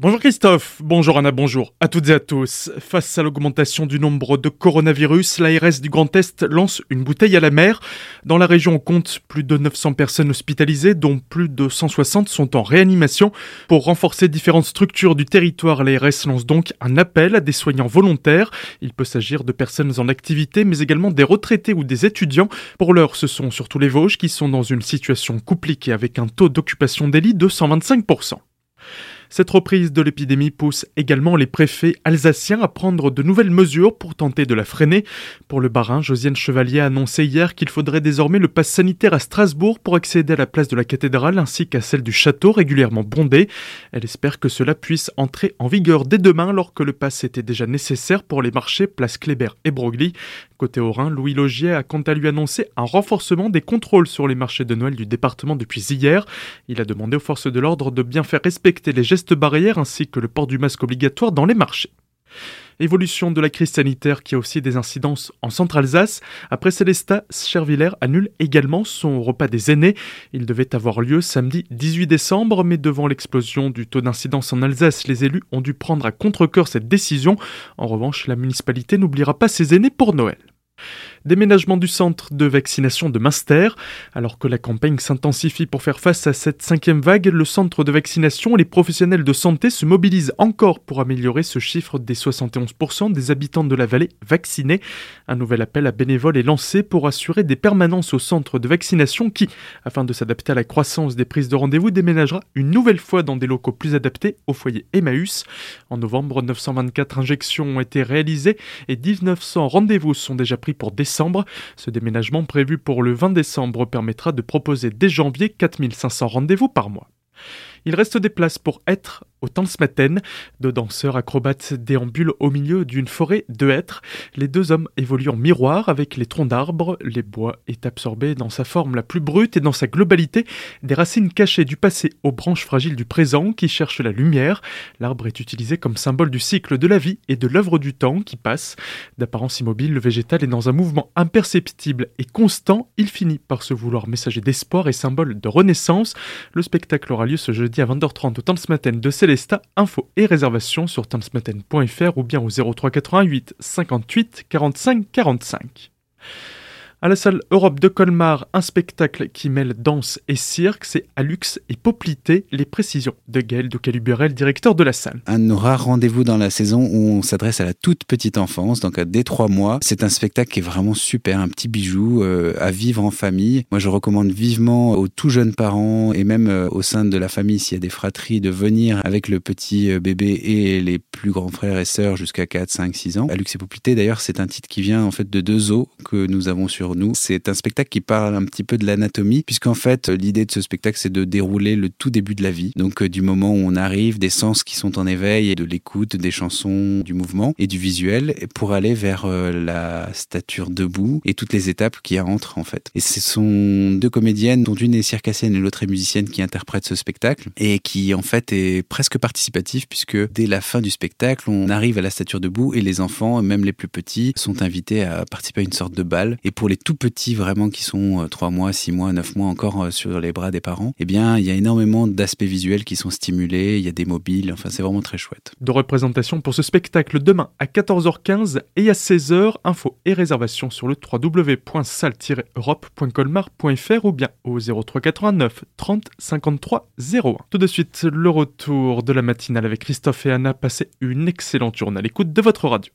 Bonjour Christophe, bonjour Anna, bonjour à toutes et à tous. Face à l'augmentation du nombre de coronavirus, l'ARS du Grand Est lance une bouteille à la mer. Dans la région, on compte plus de 900 personnes hospitalisées, dont plus de 160 sont en réanimation. Pour renforcer différentes structures du territoire, l'ARS lance donc un appel à des soignants volontaires. Il peut s'agir de personnes en activité, mais également des retraités ou des étudiants. Pour l'heure, ce sont surtout les Vosges qui sont dans une situation compliquée avec un taux d'occupation des de 125%. Cette reprise de l'épidémie pousse également les préfets alsaciens à prendre de nouvelles mesures pour tenter de la freiner. Pour le Barin, Josiane Chevalier a annoncé hier qu'il faudrait désormais le pass sanitaire à Strasbourg pour accéder à la place de la cathédrale ainsi qu'à celle du château régulièrement bondée. Elle espère que cela puisse entrer en vigueur dès demain alors que le pass était déjà nécessaire pour les marchés place Kléber et Broglie. Côté Haut-Rhin, Louis Logier a quant à lui annoncé un renforcement des contrôles sur les marchés de Noël du département depuis hier. Il a demandé aux forces de l'ordre de bien faire respecter les gestes barrière ainsi que le port du masque obligatoire dans les marchés. Évolution de la crise sanitaire qui a aussi des incidences en Centre-Alsace. Après Célestat, Chervillers annule également son repas des aînés. Il devait avoir lieu samedi 18 décembre, mais devant l'explosion du taux d'incidence en Alsace, les élus ont dû prendre à contre-coeur cette décision. En revanche, la municipalité n'oubliera pas ses aînés pour Noël. Déménagement du centre de vaccination de Münster. Alors que la campagne s'intensifie pour faire face à cette cinquième vague, le centre de vaccination et les professionnels de santé se mobilisent encore pour améliorer ce chiffre des 71% des habitants de la vallée vaccinés. Un nouvel appel à bénévoles est lancé pour assurer des permanences au centre de vaccination qui, afin de s'adapter à la croissance des prises de rendez-vous, déménagera une nouvelle fois dans des locaux plus adaptés au foyer Emmaüs. En novembre, 924 injections ont été réalisées et 1900 rendez-vous sont déjà pris pour décembre ce déménagement prévu pour le 20 décembre permettra de proposer dès janvier 4500 rendez-vous par mois. Il reste des places pour être au Tanzmatten. Deux danseurs acrobates déambulent au milieu d'une forêt de hêtres. Les deux hommes évoluent en miroir avec les troncs d'arbres. Les bois est absorbé dans sa forme la plus brute et dans sa globalité des racines cachées du passé aux branches fragiles du présent qui cherchent la lumière. L'arbre est utilisé comme symbole du cycle de la vie et de l'œuvre du temps qui passe. D'apparence immobile, le végétal est dans un mouvement imperceptible et constant. Il finit par se vouloir messager d'espoir et symbole de renaissance. Le spectacle aura lieu ce jeudi à 20h30 au Tanzmatten de Célestat. Info et réservation sur tanzmatten.fr ou bien au 03 88 58 45 45. À la salle Europe de Colmar, un spectacle qui mêle danse et cirque, c'est Alux et Poplité, les précisions de Gaël de Caluberel, directeur de la salle. Un de nos rares rendez-vous dans la saison où on s'adresse à la toute petite enfance, donc à dès trois mois. C'est un spectacle qui est vraiment super, un petit bijou euh, à vivre en famille. Moi, je recommande vivement aux tout jeunes parents et même euh, au sein de la famille, s'il y a des fratries, de venir avec le petit euh, bébé et les plus grands frères et sœurs jusqu'à 4, 5, 6 ans. Alux et Poplité, d'ailleurs, c'est un titre qui vient en fait de deux os que nous avons sur nous. C'est un spectacle qui parle un petit peu de l'anatomie, puisqu'en fait, l'idée de ce spectacle, c'est de dérouler le tout début de la vie. Donc, euh, du moment où on arrive, des sens qui sont en éveil, et de l'écoute, des chansons, du mouvement et du visuel, pour aller vers euh, la stature debout et toutes les étapes qui entrent, en fait. Et ce sont deux comédiennes, dont une est circassienne et l'autre est musicienne, qui interprètent ce spectacle, et qui, en fait, est presque participatif, puisque dès la fin du spectacle, on arrive à la stature debout, et les enfants, même les plus petits, sont invités à participer à une sorte de bal. Et pour les tout petits, vraiment qui sont 3 euh, mois, 6 mois, 9 mois encore euh, sur les bras des parents, eh bien, il y a énormément d'aspects visuels qui sont stimulés, il y a des mobiles, enfin, c'est vraiment très chouette. De représentation pour ce spectacle demain à 14h15 et à 16h. Info et réservation sur le www.salle-europe.colmar.fr ou bien au 03 89 30 53 01. Tout de suite, le retour de la matinale avec Christophe et Anna. Passez une excellente journée à l'écoute de votre radio.